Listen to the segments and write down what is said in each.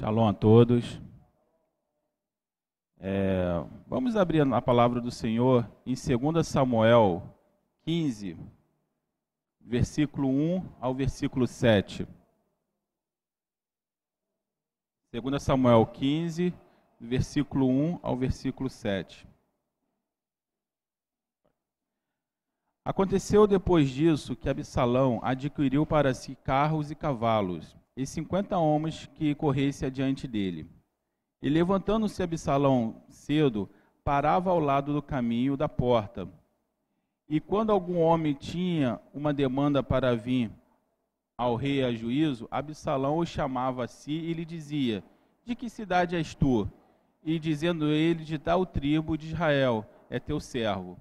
Shalom a todos. É, vamos abrir a palavra do Senhor em 2 Samuel 15, versículo 1 ao versículo 7. 2 Samuel 15, versículo 1 ao versículo 7. Aconteceu depois disso que Absalão adquiriu para si carros e cavalos e cinquenta homens que corressem adiante dele. E levantando-se Absalão cedo, parava ao lado do caminho da porta. E quando algum homem tinha uma demanda para vir ao rei a juízo, Absalão o chamava a si e lhe dizia: De que cidade és tu? E dizendo ele: De tal tribo de Israel, é teu servo.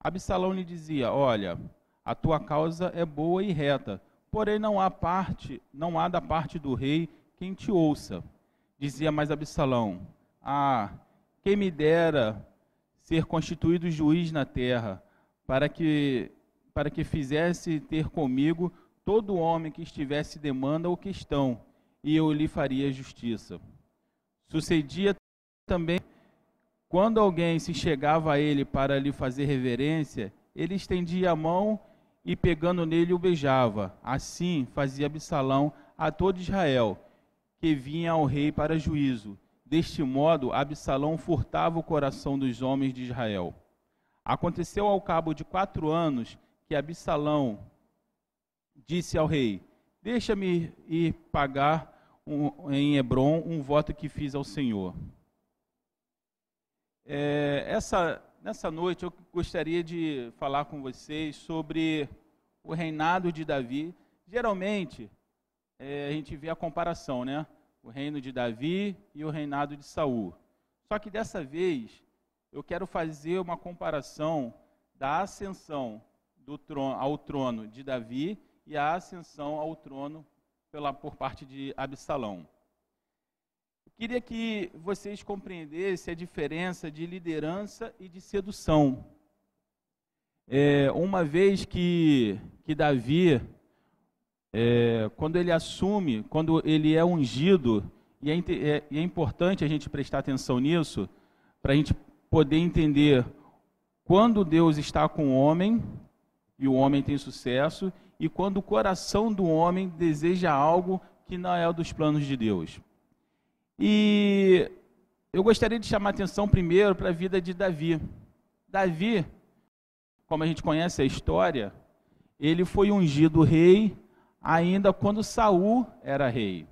Absalão lhe dizia: Olha, a tua causa é boa e reta, Porém não há parte, não há da parte do rei quem te ouça. Dizia mais Absalão: Ah, quem me dera ser constituído juiz na terra, para que para que fizesse ter comigo todo homem que estivesse demanda ou questão, e eu lhe faria justiça. Sucedia também quando alguém se chegava a ele para lhe fazer reverência, ele estendia a mão e pegando nele o beijava. Assim fazia Absalão a todo Israel, que vinha ao rei para juízo. Deste modo, Absalão furtava o coração dos homens de Israel. Aconteceu ao cabo de quatro anos que Absalão disse ao rei: Deixa-me ir pagar um, em Hebron um voto que fiz ao Senhor. É, essa Nessa noite eu gostaria de falar com vocês sobre o reinado de Davi. Geralmente é, a gente vê a comparação, né? O reino de Davi e o reinado de Saul. Só que dessa vez eu quero fazer uma comparação da ascensão trono, ao trono de Davi e a ascensão ao trono pela, por parte de Absalão. Queria que vocês compreendessem a diferença de liderança e de sedução. É, uma vez que, que Davi, é, quando ele assume, quando ele é ungido, e é, é, é importante a gente prestar atenção nisso, para a gente poder entender quando Deus está com o homem e o homem tem sucesso, e quando o coração do homem deseja algo que não é dos planos de Deus. E eu gostaria de chamar a atenção primeiro para a vida de Davi. Davi, como a gente conhece a história, ele foi ungido rei ainda quando Saul era rei.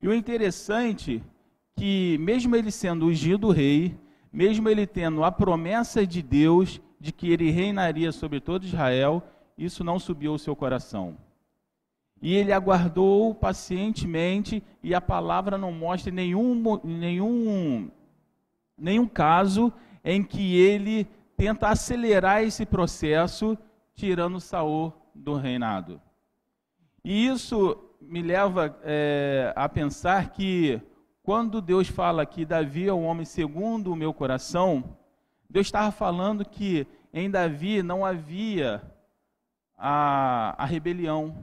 E o interessante que mesmo ele sendo ungido rei, mesmo ele tendo a promessa de Deus de que ele reinaria sobre todo Israel, isso não subiu ao seu coração. E ele aguardou pacientemente, e a palavra não mostra nenhum, nenhum, nenhum caso em que ele tenta acelerar esse processo, tirando Saul do reinado. E isso me leva é, a pensar que quando Deus fala que Davi é um homem segundo o meu coração, Deus estava falando que em Davi não havia a, a rebelião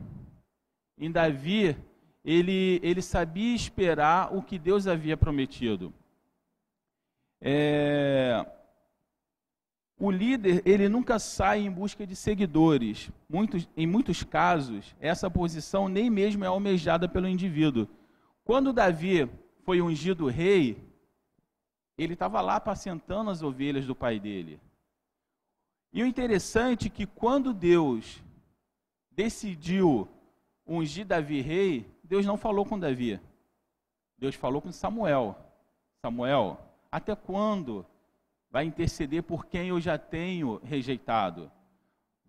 em Davi, ele, ele sabia esperar o que Deus havia prometido. É, o líder, ele nunca sai em busca de seguidores. Muitos, em muitos casos, essa posição nem mesmo é almejada pelo indivíduo. Quando Davi foi ungido rei, ele estava lá apacentando as ovelhas do pai dele. E o interessante é que quando Deus decidiu ungir Davi rei, Deus não falou com Davi. Deus falou com Samuel. Samuel, até quando vai interceder por quem eu já tenho rejeitado?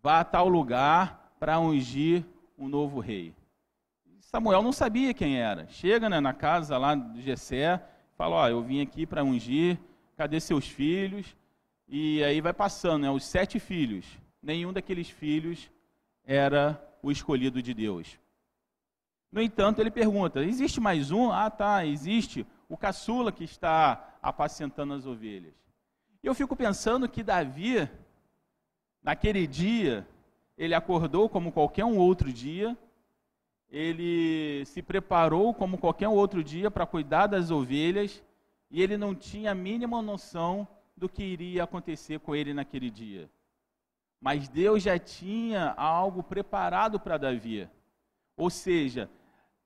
Vá a tal lugar para ungir um novo rei. Samuel não sabia quem era. Chega né, na casa lá de Jessé, fala, ó, eu vim aqui para ungir, cadê seus filhos? E aí vai passando, né, os sete filhos. Nenhum daqueles filhos era o escolhido de Deus. No entanto, ele pergunta: existe mais um? Ah, tá, existe o caçula que está apacentando as ovelhas. Eu fico pensando que Davi, naquele dia, ele acordou como qualquer um outro dia, ele se preparou como qualquer outro dia para cuidar das ovelhas e ele não tinha a mínima noção do que iria acontecer com ele naquele dia. Mas Deus já tinha algo preparado para Davi. Ou seja,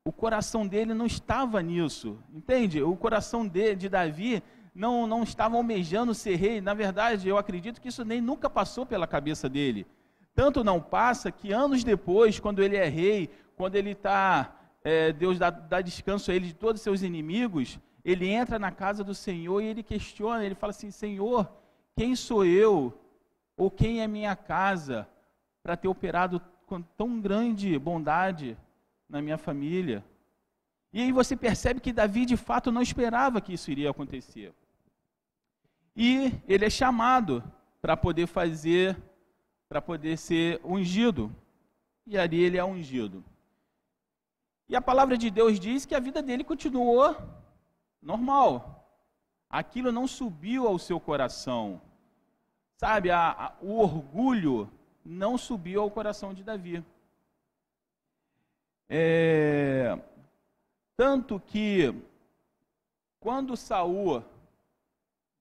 o coração dele não estava nisso, entende? O coração de, de Davi não, não estava almejando ser rei. Na verdade, eu acredito que isso nem nunca passou pela cabeça dele. Tanto não passa que anos depois, quando ele é rei, quando ele está, é, Deus dá, dá descanso a ele de todos os seus inimigos, ele entra na casa do Senhor e ele questiona, ele fala assim: Senhor, quem sou eu? Ou quem é minha casa para ter operado com tão grande bondade na minha família? E aí você percebe que Davi de fato não esperava que isso iria acontecer. E ele é chamado para poder fazer, para poder ser ungido. E ali ele é ungido. E a palavra de Deus diz que a vida dele continuou normal. Aquilo não subiu ao seu coração. Sabe, a, a, o orgulho não subiu ao coração de Davi. É, tanto que quando Saul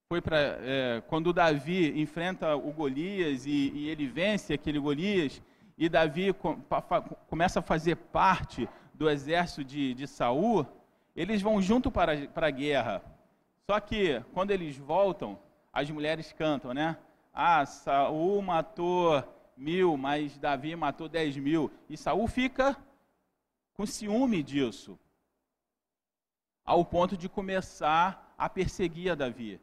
foi para é, quando Davi enfrenta o Golias e, e, ele vence aquele Golias e Davi com, pa, começa a fazer parte do exército de, de Saul, eles vão junto para, para a guerra. Só que quando eles voltam, as mulheres cantam, né? Ah, Saul matou mil, mas Davi matou dez mil. E Saul fica com ciúme disso, ao ponto de começar a perseguir a Davi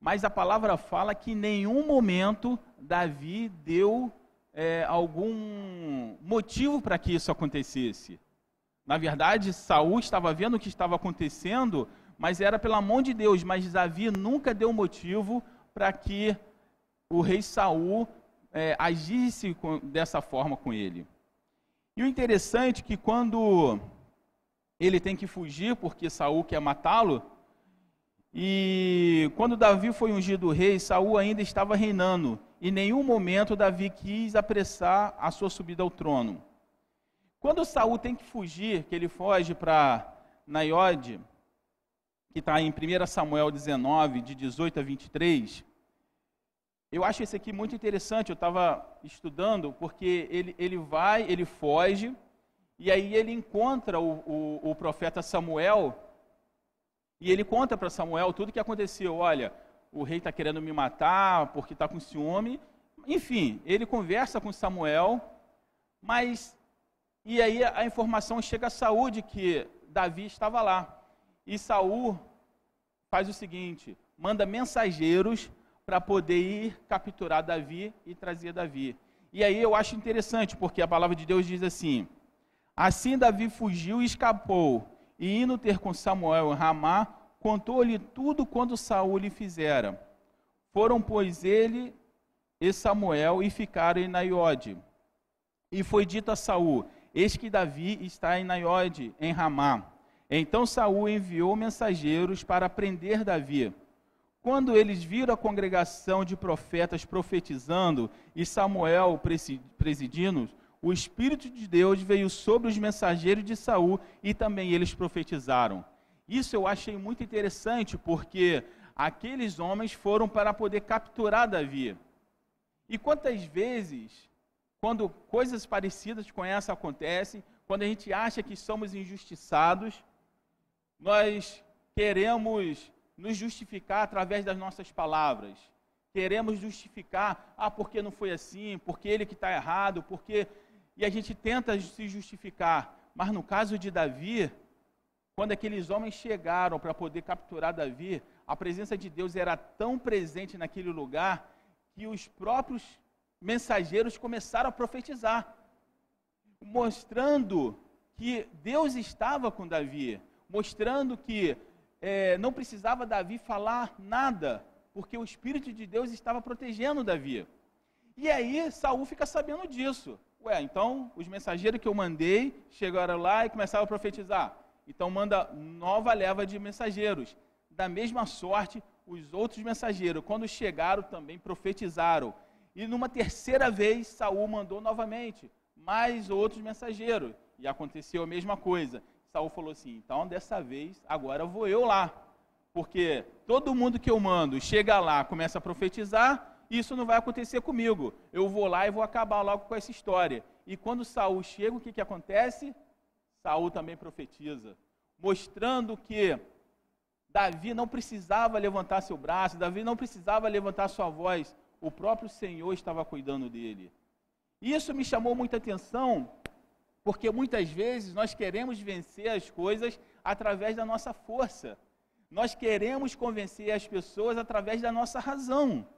mas a palavra fala que em nenhum momento Davi deu é, algum motivo para que isso acontecesse. Na verdade, Saul estava vendo o que estava acontecendo, mas era pela mão de Deus. Mas Davi nunca deu motivo para que o rei Saul é, agisse com, dessa forma com ele. E o interessante é que quando ele tem que fugir porque Saul quer matá-lo, e quando Davi foi ungido rei, Saul ainda estava reinando. Em nenhum momento Davi quis apressar a sua subida ao trono. Quando Saul tem que fugir, que ele foge para Naiode, que está em 1 Samuel 19, de 18 a 23, eu acho esse aqui muito interessante. Eu estava estudando, porque ele, ele vai, ele foge, e aí ele encontra o, o, o profeta Samuel e ele conta para Samuel tudo o que aconteceu. Olha, o rei está querendo me matar porque está com ciúme. Enfim, ele conversa com Samuel, mas e aí a informação chega a Saúl de que Davi estava lá. E Saul faz o seguinte: manda mensageiros para poder ir capturar Davi e trazer Davi. E aí eu acho interessante, porque a palavra de Deus diz assim: Assim Davi fugiu e escapou e indo ter com Samuel em Ramá, contou-lhe tudo quanto Saul lhe fizera. Foram, pois, ele e Samuel e ficaram em Naiode. E foi dito a Saul: Eis que Davi está em Naiode, em Ramá. Então Saul enviou mensageiros para prender Davi. Quando eles viram a congregação de profetas profetizando e Samuel presidindo, o Espírito de Deus veio sobre os mensageiros de Saul e também eles profetizaram. Isso eu achei muito interessante, porque aqueles homens foram para poder capturar Davi. E quantas vezes, quando coisas parecidas com essa acontecem, quando a gente acha que somos injustiçados, nós queremos nos justificar através das nossas palavras. Queremos justificar, ah, porque não foi assim, porque ele que está errado, porque e a gente tenta se justificar. Mas no caso de Davi, quando aqueles homens chegaram para poder capturar Davi, a presença de Deus era tão presente naquele lugar que os próprios mensageiros começaram a profetizar, mostrando que Deus estava com Davi, mostrando que é, não precisava Davi falar nada, porque o Espírito de Deus estava protegendo Davi. E aí Saul fica sabendo disso. Ué, então os mensageiros que eu mandei chegaram lá e começaram a profetizar. Então manda nova leva de mensageiros. Da mesma sorte, os outros mensageiros, quando chegaram, também profetizaram. E numa terceira vez, Saul mandou novamente mais outros mensageiros. E aconteceu a mesma coisa. Saul falou assim: então dessa vez, agora vou eu lá. Porque todo mundo que eu mando chega lá, começa a profetizar, isso não vai acontecer comigo. Eu vou lá e vou acabar logo com essa história. E quando Saul chega, o que, que acontece? Saul também profetiza, mostrando que Davi não precisava levantar seu braço, Davi não precisava levantar sua voz, o próprio Senhor estava cuidando dele. Isso me chamou muita atenção, porque muitas vezes nós queremos vencer as coisas através da nossa força. Nós queremos convencer as pessoas através da nossa razão.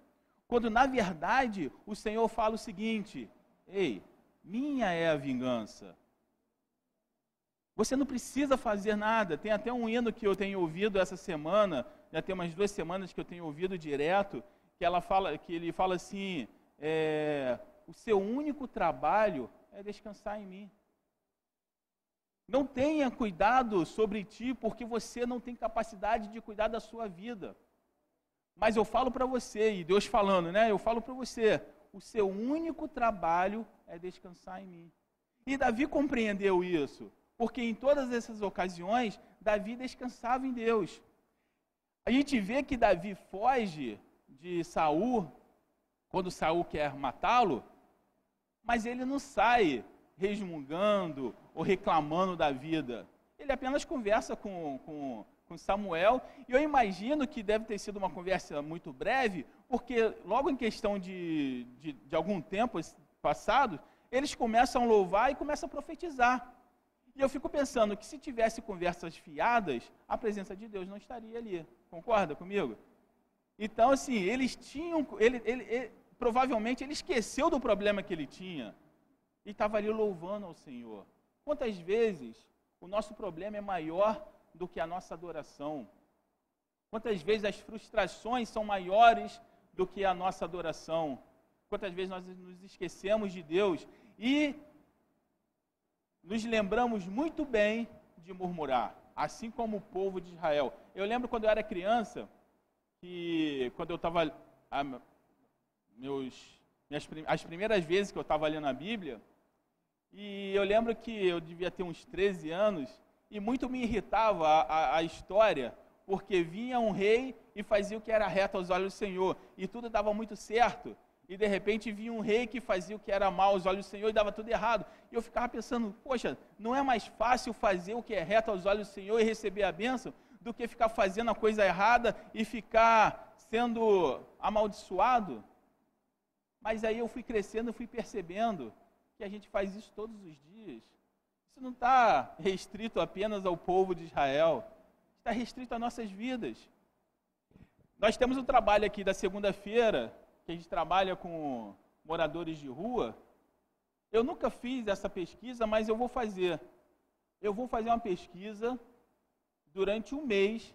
Quando na verdade o Senhor fala o seguinte: Ei, minha é a vingança. Você não precisa fazer nada. Tem até um hino que eu tenho ouvido essa semana, já tem umas duas semanas que eu tenho ouvido direto, que ela fala, que ele fala assim: é, o seu único trabalho é descansar em mim. Não tenha cuidado sobre ti, porque você não tem capacidade de cuidar da sua vida. Mas eu falo para você, e Deus falando, né? Eu falo para você, o seu único trabalho é descansar em mim. E Davi compreendeu isso, porque em todas essas ocasiões, Davi descansava em Deus. A gente vê que Davi foge de Saul quando Saul quer matá-lo, mas ele não sai resmungando ou reclamando da vida. Ele apenas conversa com, com, com Samuel, e eu imagino que deve ter sido uma conversa muito breve, porque logo em questão de, de, de algum tempo passado, eles começam a louvar e começam a profetizar. E eu fico pensando que se tivesse conversas fiadas, a presença de Deus não estaria ali. Concorda comigo? Então, assim, eles tinham. Ele, ele, ele, provavelmente ele esqueceu do problema que ele tinha e estava ali louvando ao Senhor. Quantas vezes o nosso problema é maior do que a nossa adoração. Quantas vezes as frustrações são maiores do que a nossa adoração? Quantas vezes nós nos esquecemos de Deus e nos lembramos muito bem de murmurar, assim como o povo de Israel. Eu lembro quando eu era criança, que quando eu estava. Meus, as primeiras vezes que eu estava lendo a Bíblia, e eu lembro que eu devia ter uns 13 anos, e muito me irritava a, a, a, história, porque vinha um rei e fazia o que era reto aos olhos do Senhor, e tudo dava muito certo. E de repente vinha um rei que fazia o que era mal aos olhos do Senhor e dava tudo errado. E eu ficava pensando, poxa, não é mais fácil fazer o que é reto aos olhos do Senhor e receber a bênção do que ficar fazendo a coisa errada e ficar sendo amaldiçoado? Mas aí eu fui crescendo, fui percebendo que a gente faz isso todos os dias. Isso não está restrito apenas ao povo de Israel, está restrito às nossas vidas. Nós temos um trabalho aqui da segunda-feira, que a gente trabalha com moradores de rua. Eu nunca fiz essa pesquisa, mas eu vou fazer. Eu vou fazer uma pesquisa durante um mês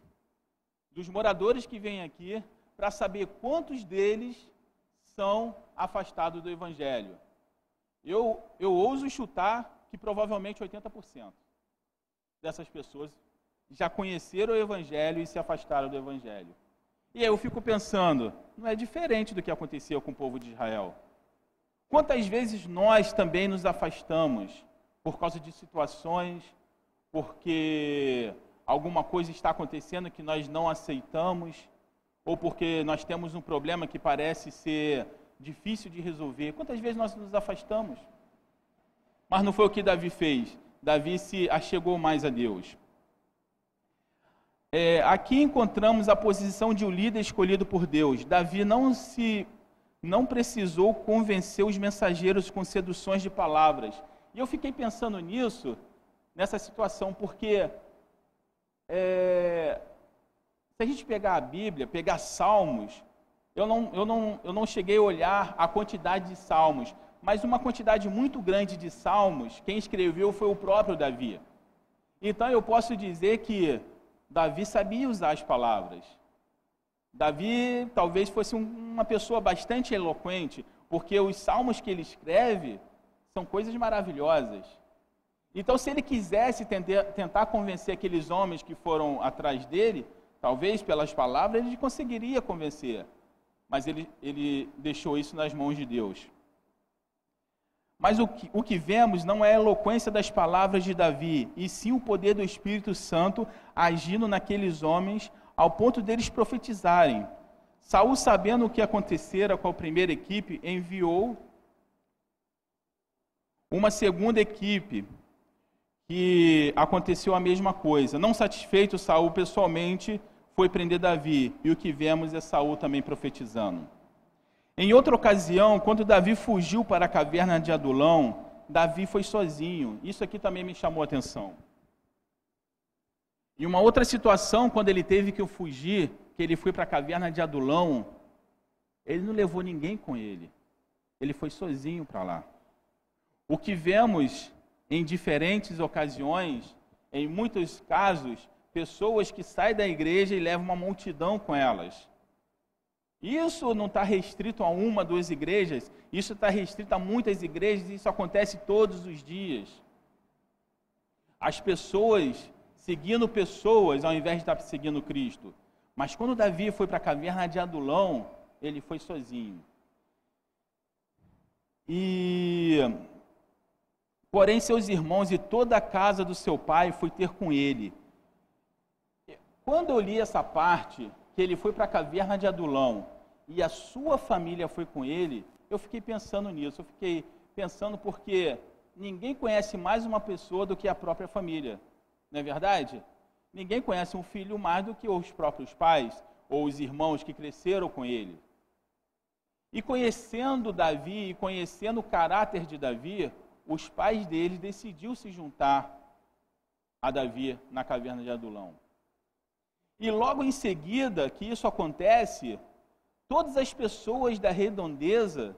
dos moradores que vêm aqui para saber quantos deles são afastados do Evangelho. Eu, eu ouso chutar que provavelmente 80% dessas pessoas já conheceram o Evangelho e se afastaram do Evangelho. E aí eu fico pensando, não é diferente do que aconteceu com o povo de Israel. Quantas vezes nós também nos afastamos por causa de situações, porque alguma coisa está acontecendo que nós não aceitamos, ou porque nós temos um problema que parece ser difícil de resolver. Quantas vezes nós nos afastamos? Mas não foi o que Davi fez. Davi se achegou mais a Deus. É, aqui encontramos a posição de um líder escolhido por Deus. Davi não se não precisou convencer os mensageiros com seduções de palavras. E eu fiquei pensando nisso, nessa situação, porque é, se a gente pegar a Bíblia, pegar Salmos, eu não, eu, não, eu não cheguei a olhar a quantidade de salmos, mas uma quantidade muito grande de salmos, quem escreveu foi o próprio Davi. Então eu posso dizer que Davi sabia usar as palavras. Davi talvez fosse uma pessoa bastante eloquente, porque os salmos que ele escreve são coisas maravilhosas. Então, se ele quisesse tentar convencer aqueles homens que foram atrás dele, talvez pelas palavras ele conseguiria convencer, mas ele, ele deixou isso nas mãos de Deus. Mas o que, o que vemos não é a eloquência das palavras de Davi, e sim o poder do Espírito Santo agindo naqueles homens ao ponto deles profetizarem. Saul, sabendo o que acontecera com a primeira equipe, enviou uma segunda equipe que aconteceu a mesma coisa. Não satisfeito, Saul pessoalmente foi prender Davi, e o que vemos é Saul também profetizando. Em outra ocasião, quando Davi fugiu para a caverna de Adulão, Davi foi sozinho. Isso aqui também me chamou a atenção. Em uma outra situação, quando ele teve que fugir, que ele foi para a caverna de Adulão, ele não levou ninguém com ele. Ele foi sozinho para lá. O que vemos em diferentes ocasiões, em muitos casos, pessoas que saem da igreja e levam uma multidão com elas. Isso não está restrito a uma, duas igrejas, isso está restrito a muitas igrejas e isso acontece todos os dias. As pessoas seguindo pessoas ao invés de estar seguindo Cristo. Mas quando Davi foi para a caverna de Adulão, ele foi sozinho. E porém seus irmãos e toda a casa do seu pai foi ter com ele. Quando eu li essa parte, que ele foi para a caverna de Adulão, e a sua família foi com ele, eu fiquei pensando nisso. Eu fiquei pensando porque ninguém conhece mais uma pessoa do que a própria família. Não é verdade? Ninguém conhece um filho mais do que os próprios pais ou os irmãos que cresceram com ele. E conhecendo Davi e conhecendo o caráter de Davi, os pais dele decidiu se juntar a Davi na caverna de Adulão. E logo em seguida que isso acontece, Todas as pessoas da redondeza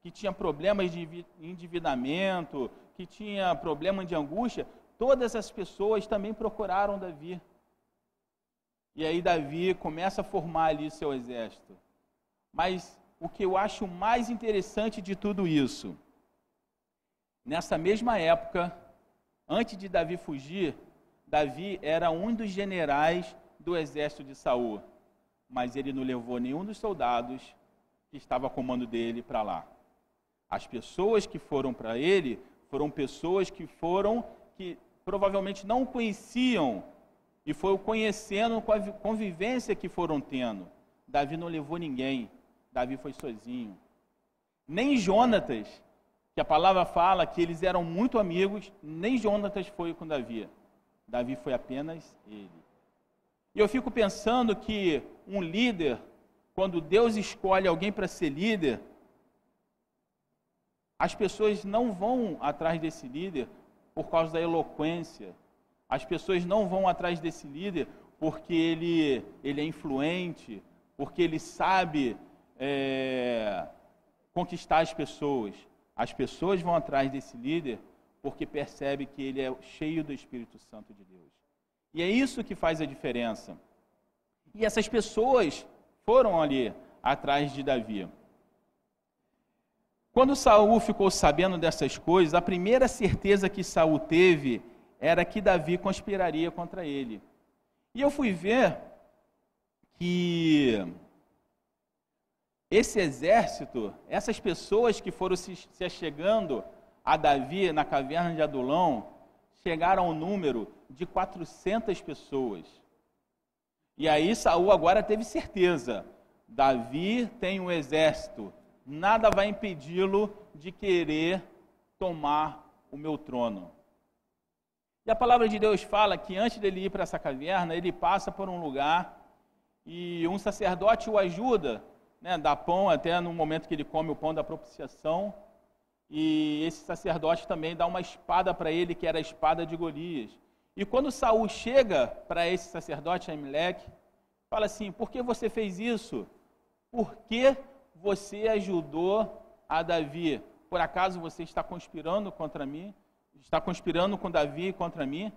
que tinham problemas de endividamento, que tinham problema de angústia, todas as pessoas também procuraram Davi. E aí Davi começa a formar ali seu exército. Mas o que eu acho mais interessante de tudo isso, nessa mesma época, antes de Davi fugir, Davi era um dos generais do exército de Saul mas ele não levou nenhum dos soldados que estava a comando dele para lá. As pessoas que foram para ele foram pessoas que foram que provavelmente não o conheciam e o conhecendo com a convivência que foram tendo. Davi não levou ninguém, Davi foi sozinho. Nem Jonatas, que a palavra fala que eles eram muito amigos, nem Jonatas foi com Davi. Davi foi apenas ele. E eu fico pensando que um líder, quando Deus escolhe alguém para ser líder, as pessoas não vão atrás desse líder por causa da eloquência. As pessoas não vão atrás desse líder porque ele, ele é influente, porque ele sabe é, conquistar as pessoas. As pessoas vão atrás desse líder porque percebe que ele é cheio do Espírito Santo de Deus. E é isso que faz a diferença. E essas pessoas foram ali atrás de Davi. Quando Saul ficou sabendo dessas coisas, a primeira certeza que Saul teve era que Davi conspiraria contra ele. E eu fui ver que esse exército, essas pessoas que foram se, se chegando a Davi na caverna de Adulão, chegaram ao número de 400 pessoas. E aí Saul agora teve certeza: Davi tem um exército, nada vai impedi-lo de querer tomar o meu trono. E a palavra de Deus fala que antes dele ir para essa caverna, ele passa por um lugar e um sacerdote o ajuda, né, dá pão até no momento que ele come o pão da propiciação. E esse sacerdote também dá uma espada para ele, que era a espada de Golias. E quando Saul chega para esse sacerdote Amilec, fala assim: "Por que você fez isso? Por que você ajudou a Davi? Por acaso você está conspirando contra mim? Está conspirando com Davi contra mim?"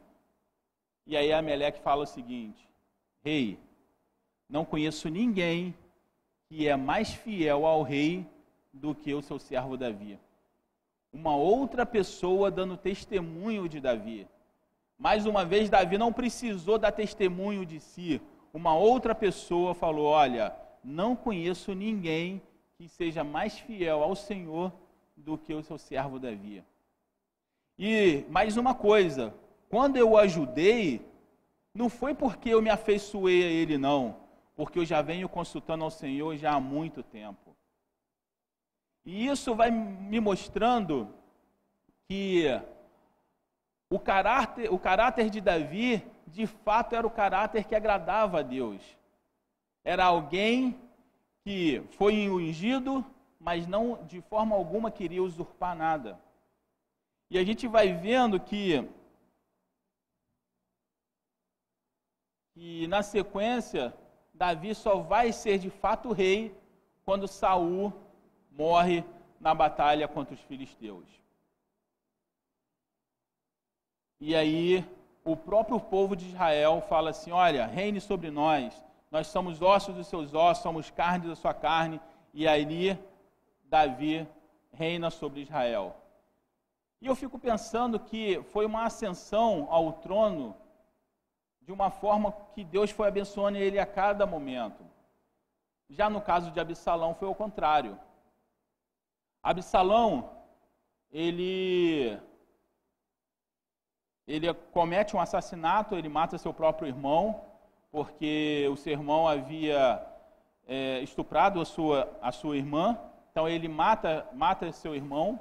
E aí Ameleque fala o seguinte: "Rei, não conheço ninguém que é mais fiel ao rei do que o seu servo Davi." Uma outra pessoa dando testemunho de Davi. Mais uma vez, Davi não precisou dar testemunho de si. Uma outra pessoa falou: Olha, não conheço ninguém que seja mais fiel ao Senhor do que o seu servo Davi. E mais uma coisa, quando eu o ajudei, não foi porque eu me afeiçoei a ele, não, porque eu já venho consultando ao Senhor já há muito tempo. E isso vai me mostrando que o caráter, o caráter de Davi, de fato, era o caráter que agradava a Deus. Era alguém que foi ungido, mas não de forma alguma queria usurpar nada. E a gente vai vendo que, que na sequência, Davi só vai ser de fato rei quando Saul morre na batalha contra os filisteus. E aí o próprio povo de Israel fala assim: Olha, reine sobre nós, nós somos ossos dos seus ossos, somos carne da sua carne. E aí Davi reina sobre Israel. E eu fico pensando que foi uma ascensão ao trono de uma forma que Deus foi abençoando ele a cada momento. Já no caso de Absalão foi o contrário. Absalão, ele ele comete um assassinato, ele mata seu próprio irmão, porque o seu irmão havia é, estuprado a sua, a sua irmã, então ele mata, mata seu irmão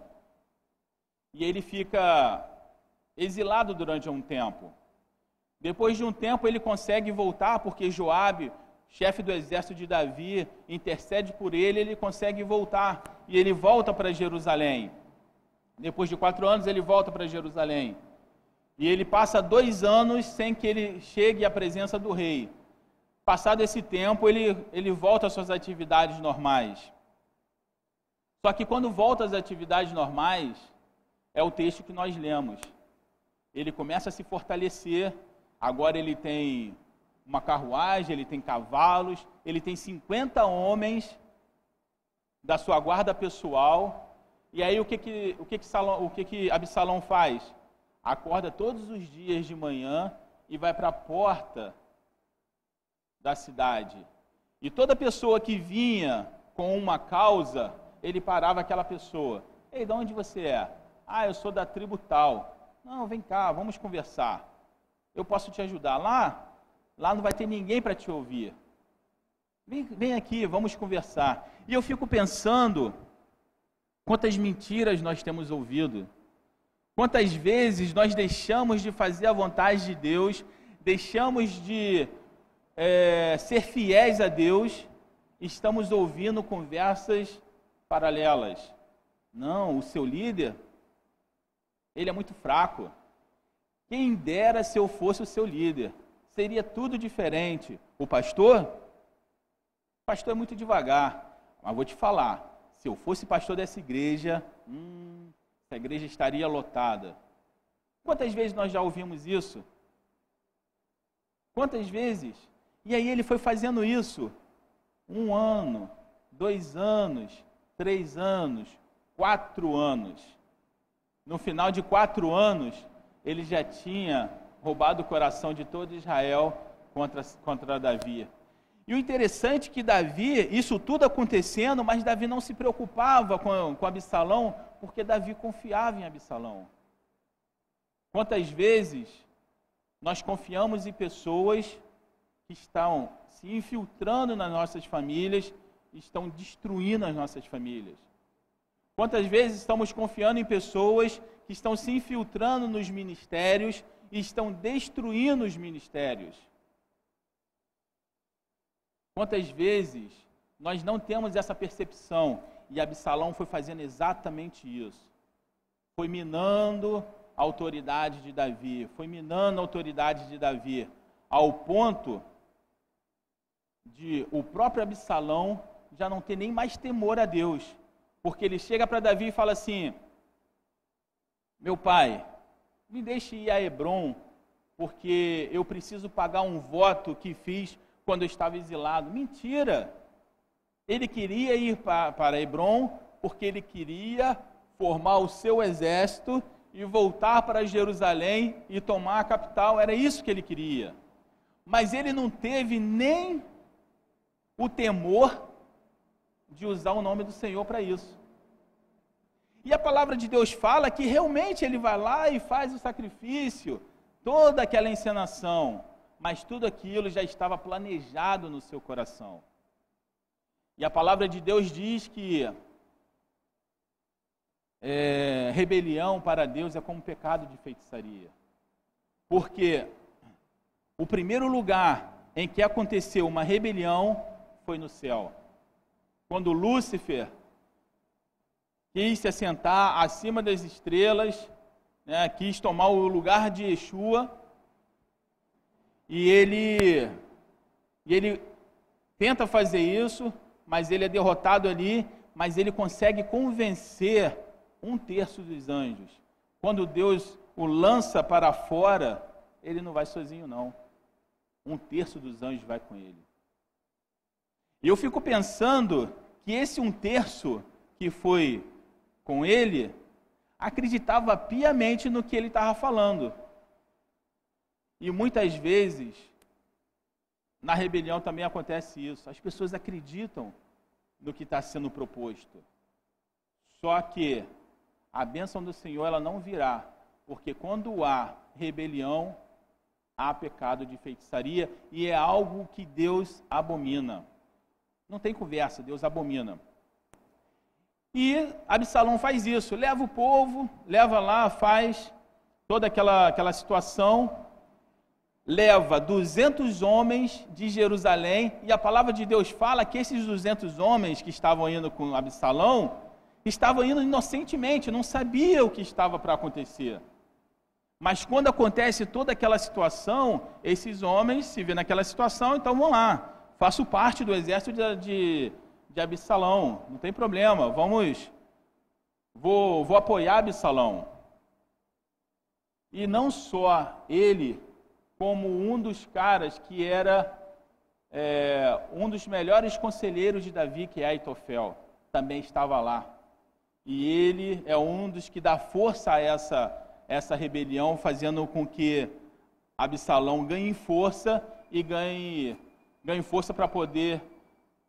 e ele fica exilado durante um tempo. Depois de um tempo ele consegue voltar porque Joabe, chefe do exército de Davi, intercede por ele, ele consegue voltar e ele volta para Jerusalém. Depois de quatro anos ele volta para Jerusalém. E ele passa dois anos sem que ele chegue à presença do rei. Passado esse tempo, ele, ele volta às suas atividades normais. Só que quando volta às atividades normais, é o texto que nós lemos. Ele começa a se fortalecer, agora ele tem uma carruagem, ele tem cavalos, ele tem 50 homens da sua guarda pessoal. E aí o que que, o que, que, Salom, o que, que Absalão faz? Acorda todos os dias de manhã e vai para a porta da cidade. E toda pessoa que vinha com uma causa, ele parava aquela pessoa. Ei, de onde você é? Ah, eu sou da tribo tal. Não, vem cá, vamos conversar. Eu posso te ajudar. Lá, lá não vai ter ninguém para te ouvir. Vem, vem aqui, vamos conversar. E eu fico pensando quantas mentiras nós temos ouvido Quantas vezes nós deixamos de fazer a vontade de Deus, deixamos de é, ser fiéis a Deus, estamos ouvindo conversas paralelas. Não, o seu líder, ele é muito fraco. Quem dera se eu fosse o seu líder, seria tudo diferente. O pastor, o pastor é muito devagar, mas vou te falar, se eu fosse pastor dessa igreja, hum, a igreja estaria lotada. Quantas vezes nós já ouvimos isso? Quantas vezes? E aí ele foi fazendo isso. Um ano, dois anos, três anos, quatro anos. No final de quatro anos, ele já tinha roubado o coração de todo Israel contra, contra Davi. E o interessante é que Davi, isso tudo acontecendo, mas Davi não se preocupava com, com Absalão, porque Davi confiava em Absalão. Quantas vezes nós confiamos em pessoas que estão se infiltrando nas nossas famílias, estão destruindo as nossas famílias? Quantas vezes estamos confiando em pessoas que estão se infiltrando nos ministérios e estão destruindo os ministérios? Quantas vezes nós não temos essa percepção e Absalão foi fazendo exatamente isso. Foi minando a autoridade de Davi, foi minando a autoridade de Davi, ao ponto de o próprio Absalão já não ter nem mais temor a Deus, porque ele chega para Davi e fala assim: Meu pai, me deixe ir a Hebron, porque eu preciso pagar um voto que fiz quando estava exilado. Mentira! Ele queria ir para, para Hebron porque ele queria formar o seu exército e voltar para Jerusalém e tomar a capital. Era isso que ele queria. Mas ele não teve nem o temor de usar o nome do Senhor para isso. E a palavra de Deus fala que realmente ele vai lá e faz o sacrifício, toda aquela encenação, mas tudo aquilo já estava planejado no seu coração. E a palavra de Deus diz que é, rebelião para Deus é como pecado de feitiçaria. Porque o primeiro lugar em que aconteceu uma rebelião foi no céu. Quando Lúcifer quis se assentar acima das estrelas, né, quis tomar o lugar de Yeshua, e ele, e ele tenta fazer isso, mas ele é derrotado ali, mas ele consegue convencer um terço dos anjos. Quando Deus o lança para fora, ele não vai sozinho, não. Um terço dos anjos vai com ele. E eu fico pensando que esse um terço que foi com ele acreditava piamente no que ele estava falando. E muitas vezes, na rebelião também acontece isso. As pessoas acreditam no que está sendo proposto. Só que a bênção do Senhor ela não virá, porque quando há rebelião, há pecado de feitiçaria e é algo que Deus abomina. Não tem conversa, Deus abomina. E Absalão faz isso, leva o povo, leva lá, faz toda aquela, aquela situação, leva 200 homens de Jerusalém, e a palavra de Deus fala que esses 200 homens que estavam indo com Absalão, estavam indo inocentemente, não sabia o que estava para acontecer. Mas quando acontece toda aquela situação, esses homens se vêem naquela situação, então vão lá. Faço parte do exército de, de, de Absalão, não tem problema, vamos. Vou, vou apoiar Absalão. E não só ele, como um dos caras que era é, um dos melhores conselheiros de Davi, que é Aitofel, também estava lá. E ele é um dos que dá força a essa, essa rebelião, fazendo com que Absalão ganhe força e ganhe, ganhe força para poder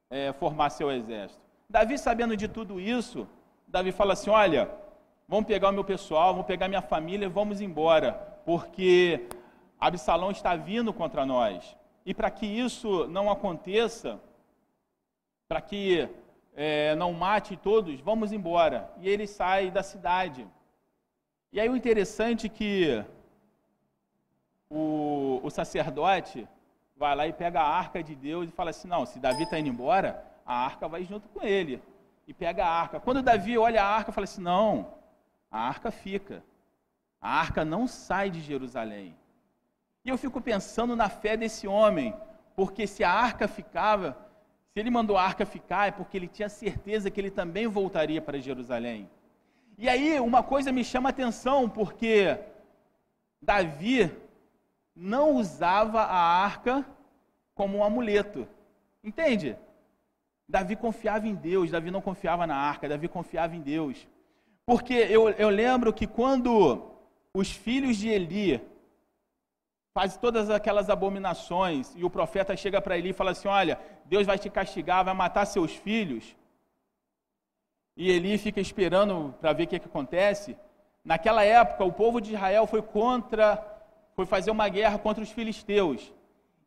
é, formar seu exército. Davi, sabendo de tudo isso, Davi fala assim: Olha, vamos pegar o meu pessoal, vamos pegar minha família e vamos embora, porque Absalão está vindo contra nós. E para que isso não aconteça, para que é, não mate todos, vamos embora. E ele sai da cidade. E aí o interessante é que o, o sacerdote vai lá e pega a arca de Deus e fala assim: não, se Davi está indo embora, a arca vai junto com ele. E pega a arca. Quando Davi olha a arca, fala assim: não, a arca fica. A arca não sai de Jerusalém. E eu fico pensando na fé desse homem, porque se a arca ficava, se ele mandou a arca ficar, é porque ele tinha certeza que ele também voltaria para Jerusalém. E aí, uma coisa me chama a atenção, porque Davi não usava a arca como um amuleto. Entende? Davi confiava em Deus, Davi não confiava na arca, Davi confiava em Deus. Porque eu, eu lembro que quando os filhos de Eli faz todas aquelas abominações, e o profeta chega para Eli e fala assim: Olha, Deus vai te castigar, vai matar seus filhos. E Eli fica esperando para ver o que, que acontece. Naquela época, o povo de Israel foi contra, foi fazer uma guerra contra os filisteus.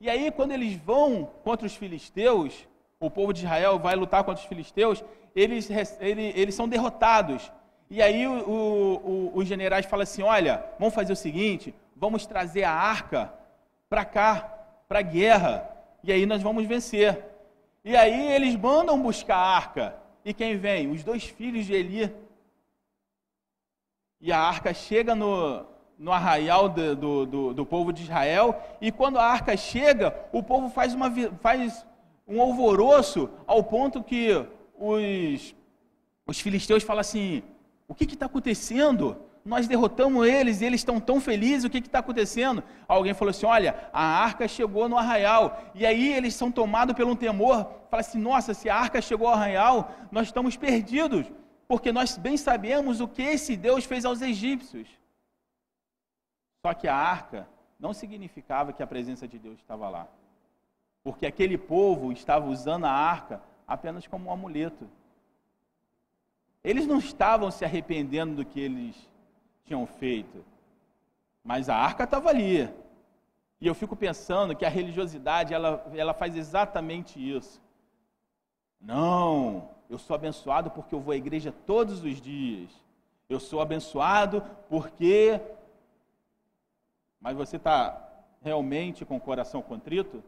E aí, quando eles vão contra os filisteus, o povo de Israel vai lutar contra os filisteus, eles, eles, eles são derrotados. E aí o, o, os generais falam assim: olha, vamos fazer o seguinte, vamos trazer a arca para cá, para a guerra, e aí nós vamos vencer. E aí eles mandam buscar a arca. E quem vem? Os dois filhos de Eli. E a arca chega no, no arraial do, do, do, do povo de Israel. E quando a arca chega, o povo faz, uma, faz um alvoroço ao ponto que os, os filisteus falam assim: o que está acontecendo? Nós derrotamos eles e eles estão tão felizes, o que está acontecendo? Alguém falou assim: olha, a arca chegou no arraial, e aí eles são tomados pelo um temor, fala assim: nossa, se a arca chegou ao arraial, nós estamos perdidos, porque nós bem sabemos o que esse Deus fez aos egípcios. Só que a arca não significava que a presença de Deus estava lá, porque aquele povo estava usando a arca apenas como um amuleto. Eles não estavam se arrependendo do que eles tinham feito, mas a arca estava ali. E eu fico pensando que a religiosidade ela, ela faz exatamente isso. Não, eu sou abençoado porque eu vou à igreja todos os dias. Eu sou abençoado porque. Mas você está realmente com o coração contrito?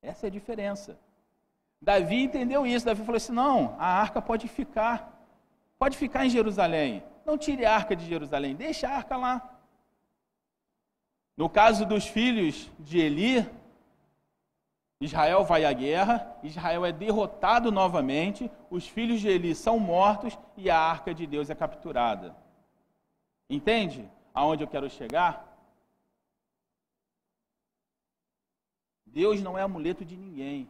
Essa é a diferença. Davi entendeu isso. Davi falou assim: não, a arca pode ficar. Pode ficar em Jerusalém. Não tire a arca de Jerusalém, deixa a arca lá. No caso dos filhos de Eli, Israel vai à guerra, Israel é derrotado novamente, os filhos de Eli são mortos e a arca de Deus é capturada. Entende aonde eu quero chegar? Deus não é amuleto de ninguém.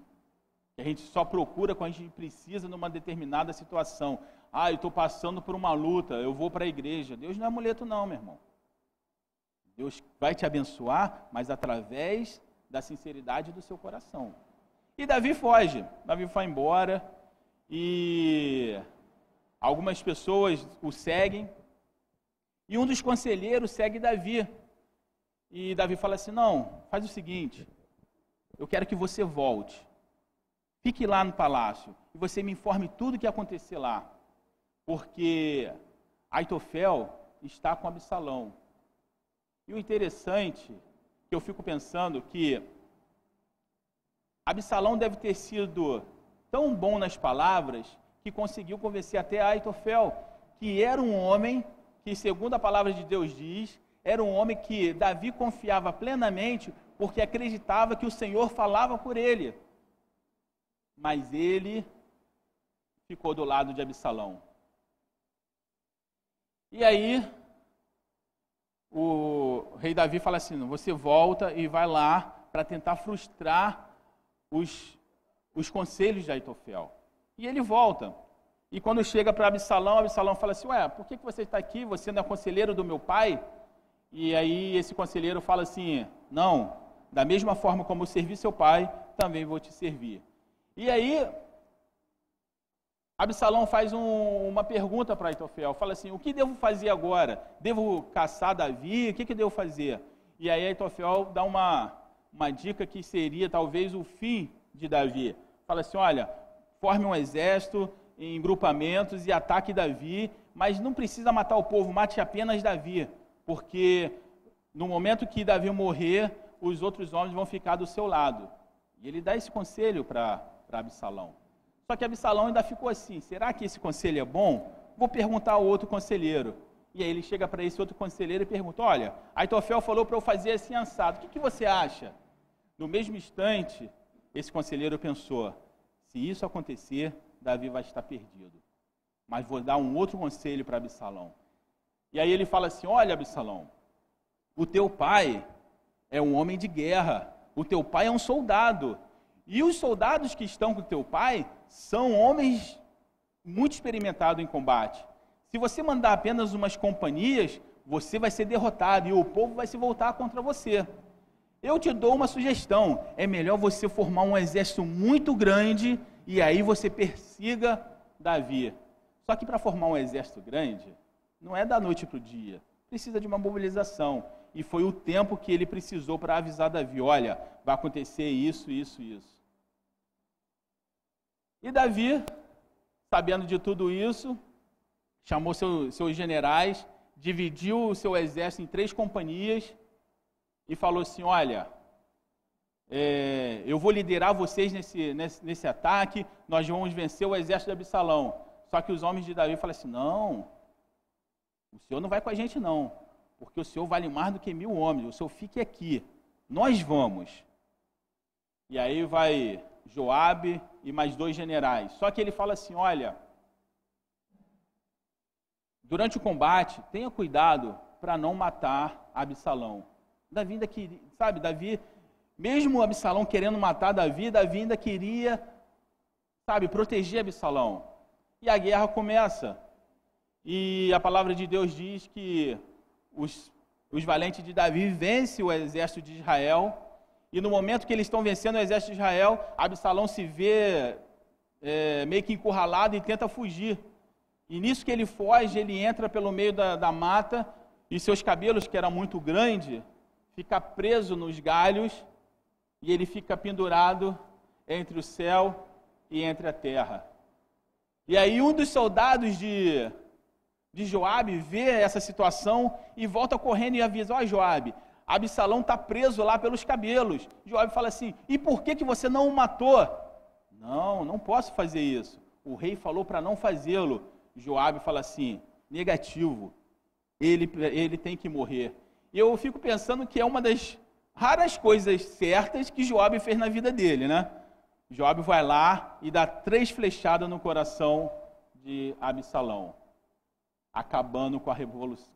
A gente só procura quando a gente precisa numa determinada situação. Ah, eu estou passando por uma luta, eu vou para a igreja. Deus não é amuleto, não, meu irmão. Deus vai te abençoar, mas através da sinceridade do seu coração. E Davi foge. Davi vai embora e algumas pessoas o seguem. E um dos conselheiros segue Davi. E Davi fala assim: Não, faz o seguinte, eu quero que você volte. Fique lá no palácio e você me informe tudo o que acontecer lá. Porque Aitofel está com Absalão. E o interessante que eu fico pensando que Absalão deve ter sido tão bom nas palavras que conseguiu convencer até Aitofel, que era um homem que, segundo a palavra de Deus diz, era um homem que Davi confiava plenamente porque acreditava que o Senhor falava por ele. Mas ele ficou do lado de Absalão. E aí, o rei Davi fala assim: você volta e vai lá para tentar frustrar os, os conselhos de Aitofel. E ele volta. E quando chega para Absalão, Absalão fala assim: Ué, por que, que você está aqui? Você não é conselheiro do meu pai? E aí esse conselheiro fala assim: Não, da mesma forma como eu servi seu pai, também vou te servir. E aí Absalão faz um, uma pergunta para Aitofel, fala assim, o que devo fazer agora? Devo caçar Davi? O que, que devo fazer? E aí Aitofel dá uma, uma dica que seria talvez o fim de Davi. Fala assim, olha, forme um exército em grupamentos e ataque Davi, mas não precisa matar o povo, mate apenas Davi, porque no momento que Davi morrer, os outros homens vão ficar do seu lado. E ele dá esse conselho para Absalão. Só que Absalão ainda ficou assim: será que esse conselho é bom? Vou perguntar ao outro conselheiro. E aí ele chega para esse outro conselheiro e pergunta: Olha, Aitofel falou para eu fazer assim ansado, o que, que você acha? No mesmo instante, esse conselheiro pensou: se isso acontecer, Davi vai estar perdido. Mas vou dar um outro conselho para Absalão. E aí ele fala assim: Olha, Absalão, o teu pai é um homem de guerra, o teu pai é um soldado. E os soldados que estão com o teu pai são homens muito experimentados em combate. Se você mandar apenas umas companhias, você vai ser derrotado e o povo vai se voltar contra você. Eu te dou uma sugestão: é melhor você formar um exército muito grande e aí você persiga Davi. Só que para formar um exército grande, não é da noite para o dia, precisa de uma mobilização. E foi o tempo que ele precisou para avisar Davi: olha, vai acontecer isso, isso, isso. E Davi, sabendo de tudo isso, chamou seu, seus generais, dividiu o seu exército em três companhias e falou assim: Olha, é, eu vou liderar vocês nesse, nesse, nesse, ataque, nós vamos vencer o exército de Absalão. Só que os homens de Davi falaram assim: Não, o senhor não vai com a gente, não, porque o senhor vale mais do que mil homens, o senhor fique aqui, nós vamos. E aí vai Joabe e mais dois generais. Só que ele fala assim: olha, durante o combate, tenha cuidado para não matar Absalão. Davi ainda queria, sabe, Davi, mesmo Absalão querendo matar Davi, Davi ainda queria, sabe, proteger Absalão. E a guerra começa. E a palavra de Deus diz que os, os valentes de Davi vencem o exército de Israel e no momento que eles estão vencendo o exército de Israel, Absalão se vê é, meio que encurralado e tenta fugir. E nisso que ele foge, ele entra pelo meio da, da mata e seus cabelos, que eram muito grandes, fica preso nos galhos e ele fica pendurado entre o céu e entre a terra. E aí um dos soldados de, de Joabe vê essa situação e volta correndo e avisa, ó oh, Joabe, Absalão está preso lá pelos cabelos. Joabe fala assim, e por que, que você não o matou? Não, não posso fazer isso. O rei falou para não fazê-lo. Joabe fala assim, negativo, ele, ele tem que morrer. E eu fico pensando que é uma das raras coisas certas que Joabe fez na vida dele, né? Joabe vai lá e dá três flechadas no coração de Absalão, acabando com a,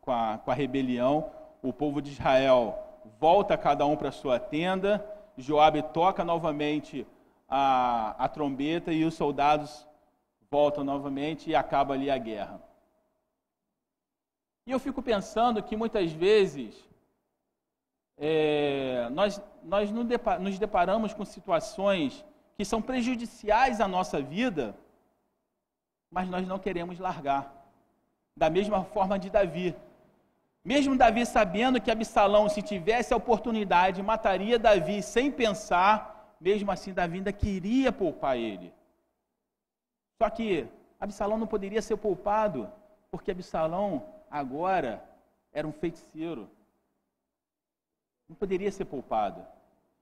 com a, com a rebelião. O povo de Israel volta cada um para sua tenda. Joabe toca novamente a, a trombeta e os soldados voltam novamente e acaba ali a guerra. E eu fico pensando que muitas vezes é, nós, nós nos deparamos com situações que são prejudiciais à nossa vida, mas nós não queremos largar. Da mesma forma de Davi. Mesmo Davi sabendo que Absalão, se tivesse a oportunidade, mataria Davi sem pensar, mesmo assim Davi ainda queria poupar ele. Só que Absalão não poderia ser poupado, porque Absalão agora era um feiticeiro. Não poderia ser poupado.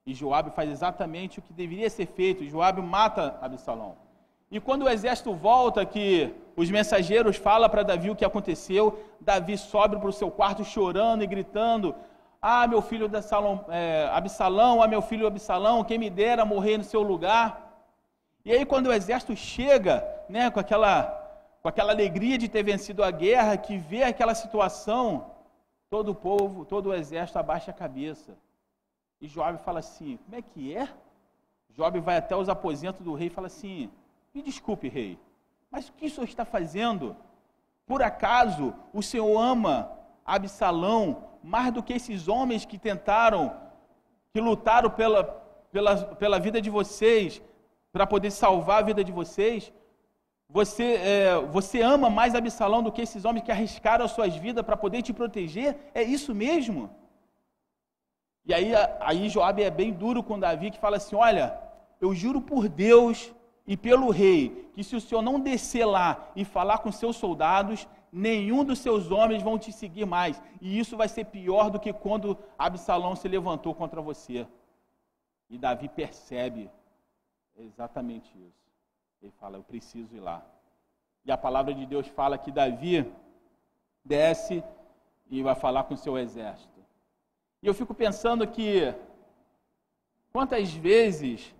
E Joabe faz exatamente o que deveria ser feito. Joabe mata Absalão. E quando o exército volta, que os mensageiros falam para Davi o que aconteceu, Davi sobe para o seu quarto chorando e gritando: Ah, meu filho Absalão, é, Absalão, ah, meu filho Absalão, quem me dera morrer no seu lugar. E aí, quando o exército chega, né, com aquela, com aquela alegria de ter vencido a guerra, que vê aquela situação, todo o povo, todo o exército abaixa a cabeça. E Joabe fala assim: Como é que é? Joabe vai até os aposentos do rei e fala assim: Me desculpe, rei, mas o que o senhor está fazendo? Por acaso o senhor ama Absalão mais do que esses homens que tentaram, que lutaram pela, pela, pela vida de vocês, para poder salvar a vida de vocês? Você, é, você ama mais Absalão do que esses homens que arriscaram as suas vidas para poder te proteger? É isso mesmo? E aí, aí Joabe é bem duro com Davi, que fala assim: Olha, eu juro por Deus e pelo rei, que se o senhor não descer lá e falar com seus soldados, nenhum dos seus homens vão te seguir mais. E isso vai ser pior do que quando Absalão se levantou contra você. E Davi percebe exatamente isso. Ele fala: Eu preciso ir lá. E a palavra de Deus fala que Davi desce e vai falar com seu exército. E eu fico pensando que quantas vezes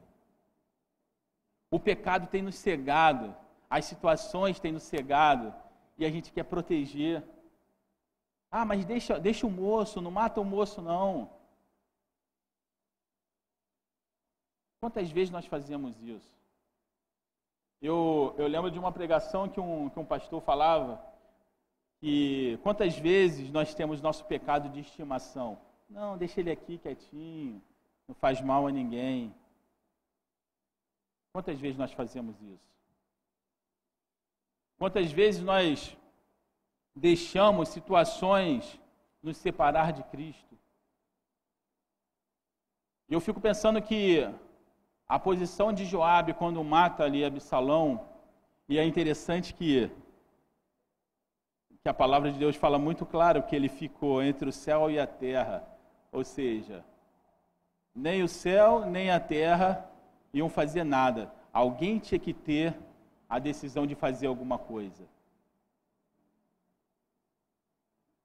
o pecado tem nos cegado, as situações têm nos cegado e a gente quer proteger. Ah, mas deixa, deixa o moço, não mata o moço, não. Quantas vezes nós fazemos isso? Eu, eu lembro de uma pregação que um, que um pastor falava que quantas vezes nós temos nosso pecado de estimação. Não, deixa ele aqui quietinho, não faz mal a ninguém. Quantas vezes nós fazemos isso? Quantas vezes nós deixamos situações nos separar de Cristo? E eu fico pensando que a posição de Joabe quando mata ali Absalão, e é interessante que que a palavra de Deus fala muito claro que ele ficou entre o céu e a terra. Ou seja, nem o céu nem a terra iam fazer nada. Alguém tinha que ter a decisão de fazer alguma coisa.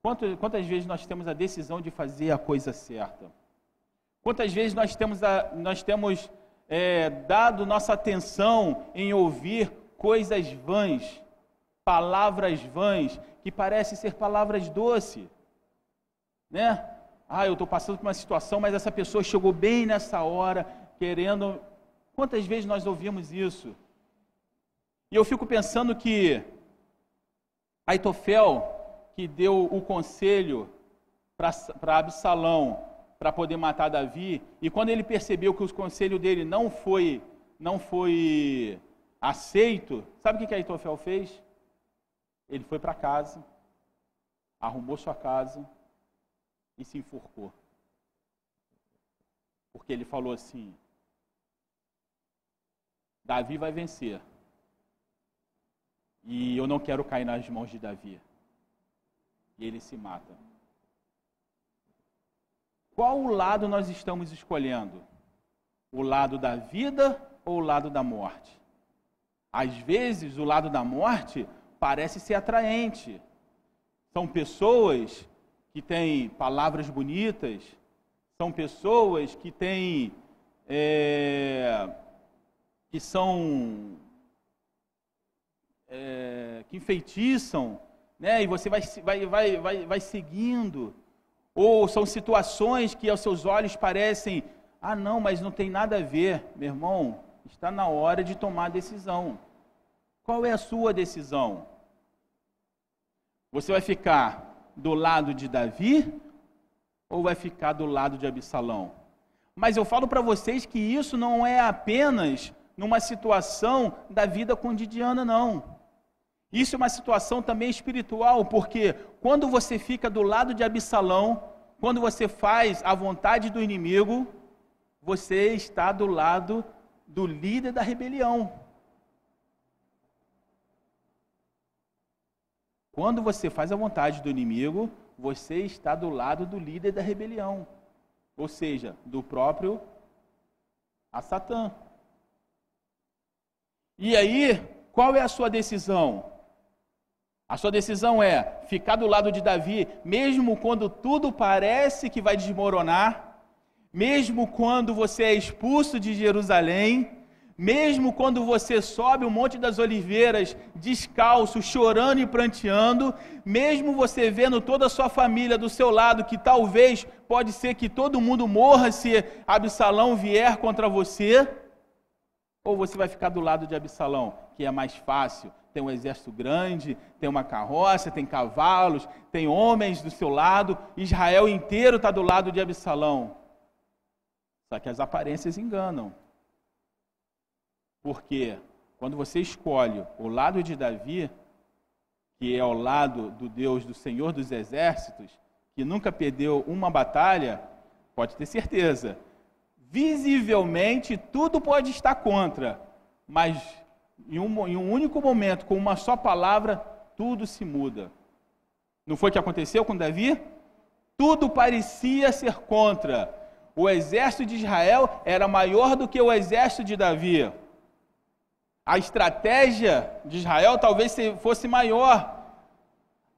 Quantas, quantas vezes nós temos a decisão de fazer a coisa certa? Quantas vezes nós temos, a, nós temos é, dado nossa atenção em ouvir coisas vãs, palavras vãs, que parecem ser palavras doces, né? Ah, eu estou passando por uma situação, mas essa pessoa chegou bem nessa hora, querendo. Quantas vezes nós ouvimos isso? E eu fico pensando que Aitofel, que deu o conselho para Absalão para poder matar Davi, e quando ele percebeu que o conselho dele não foi não foi aceito, sabe o que, que Aitofel fez? Ele foi para casa, arrumou sua casa e se enforcou. Porque ele falou assim: Davi vai vencer. E eu não quero cair nas mãos de Davi. E ele se mata. Qual o lado nós estamos escolhendo? O lado da vida ou o lado da morte? Às vezes, o lado da morte parece ser atraente. São pessoas que têm palavras bonitas, são pessoas que têm. É, que são. É, que enfeitiçam, né? e você vai, vai, vai, vai, vai seguindo. Ou são situações que aos seus olhos parecem, ah, não, mas não tem nada a ver, meu irmão. Está na hora de tomar decisão. Qual é a sua decisão? Você vai ficar do lado de Davi ou vai ficar do lado de Absalão? Mas eu falo para vocês que isso não é apenas numa situação da vida cotidiana, não. Isso é uma situação também espiritual, porque quando você fica do lado de Absalão, quando você faz a vontade do inimigo, você está do lado do líder da rebelião. Quando você faz a vontade do inimigo, você está do lado do líder da rebelião, ou seja, do próprio a Satã. E aí, qual é a sua decisão? A sua decisão é ficar do lado de Davi, mesmo quando tudo parece que vai desmoronar, mesmo quando você é expulso de Jerusalém, mesmo quando você sobe o Monte das Oliveiras descalço, chorando e pranteando, mesmo você vendo toda a sua família do seu lado, que talvez pode ser que todo mundo morra se Absalão vier contra você, ou você vai ficar do lado de Absalão, que é mais fácil, tem um exército grande, tem uma carroça, tem cavalos, tem homens do seu lado, Israel inteiro está do lado de Absalão. Só que as aparências enganam. Porque quando você escolhe o lado de Davi, que é o lado do Deus, do Senhor dos Exércitos, que nunca perdeu uma batalha, pode ter certeza. Visivelmente tudo pode estar contra, mas em um, em um único momento, com uma só palavra, tudo se muda. Não foi o que aconteceu com Davi? Tudo parecia ser contra, o exército de Israel era maior do que o exército de Davi. A estratégia de Israel talvez fosse maior.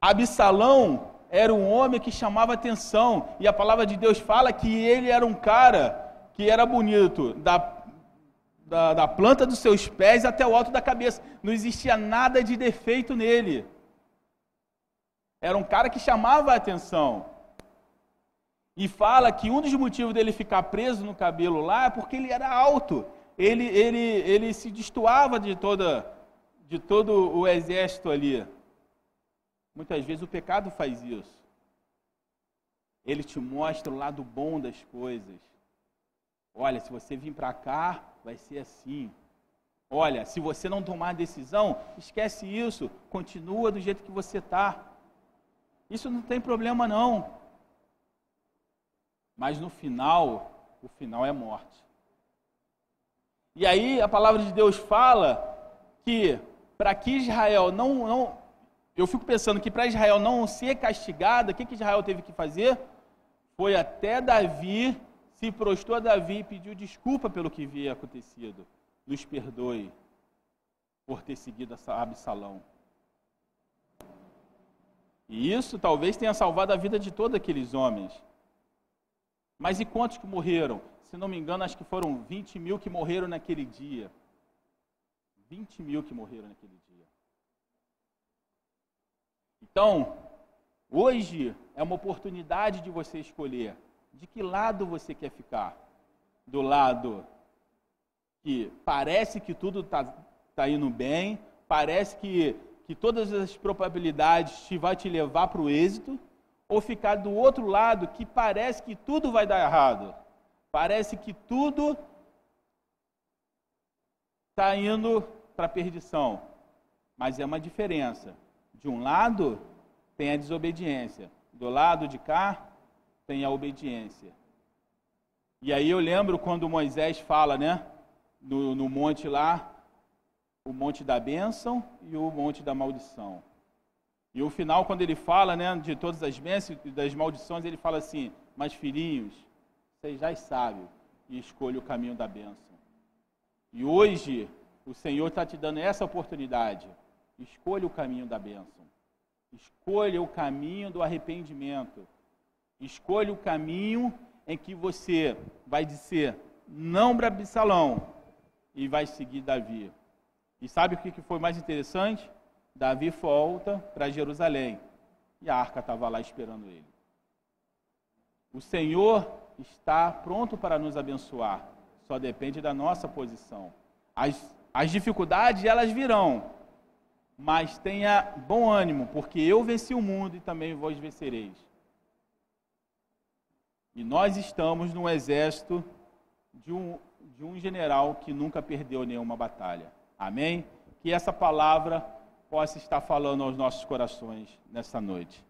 Absalão era um homem que chamava atenção, e a palavra de Deus fala que ele era um cara que era bonito, da, da, da planta dos seus pés até o alto da cabeça. Não existia nada de defeito nele. Era um cara que chamava a atenção. E fala que um dos motivos dele ficar preso no cabelo lá é porque ele era alto. Ele, ele, ele se destoava de, toda, de todo o exército ali. Muitas vezes o pecado faz isso. Ele te mostra o lado bom das coisas. Olha, se você vir para cá, vai ser assim. Olha, se você não tomar decisão, esquece isso. Continua do jeito que você está. Isso não tem problema não. Mas no final, o final é morte. E aí a palavra de Deus fala que para que Israel não, não. Eu fico pensando que para Israel não ser castigada, o que, que Israel teve que fazer? Foi até Davi, se prostrou a Davi e pediu desculpa pelo que havia acontecido. Nos perdoe por ter seguido Absalão. E isso talvez tenha salvado a vida de todos aqueles homens. Mas e quantos que morreram? Se não me engano, acho que foram 20 mil que morreram naquele dia. 20 mil que morreram naquele dia. Então, hoje é uma oportunidade de você escolher de que lado você quer ficar. Do lado que parece que tudo está tá indo bem, parece que, que todas as probabilidades te vai te levar para o êxito, ou ficar do outro lado que parece que tudo vai dar errado. Parece que tudo está indo para a perdição. Mas é uma diferença De um lado tem a desobediência, do lado de cá tem a obediência. E aí eu lembro quando Moisés fala, né, no, no monte lá, o monte da bênção e o monte da maldição. E o final, quando ele fala né, de todas as bênçãos e das maldições, ele fala assim: Mas filhinhos, sejais sábios e escolha o caminho da bênção. E hoje, o Senhor está te dando essa oportunidade. Escolha o caminho da bênção. Escolha o caminho do arrependimento. Escolha o caminho em que você vai dizer não para Absalão e vai seguir Davi. E sabe o que foi mais interessante? Davi volta para Jerusalém e a arca estava lá esperando ele. O Senhor está pronto para nos abençoar, só depende da nossa posição. As, as dificuldades, elas virão, mas tenha bom ânimo, porque eu venci o mundo e também vós vencereis. E nós estamos no exército de um, de um general que nunca perdeu nenhuma batalha. Amém? Que essa palavra possa estar falando aos nossos corações nessa noite.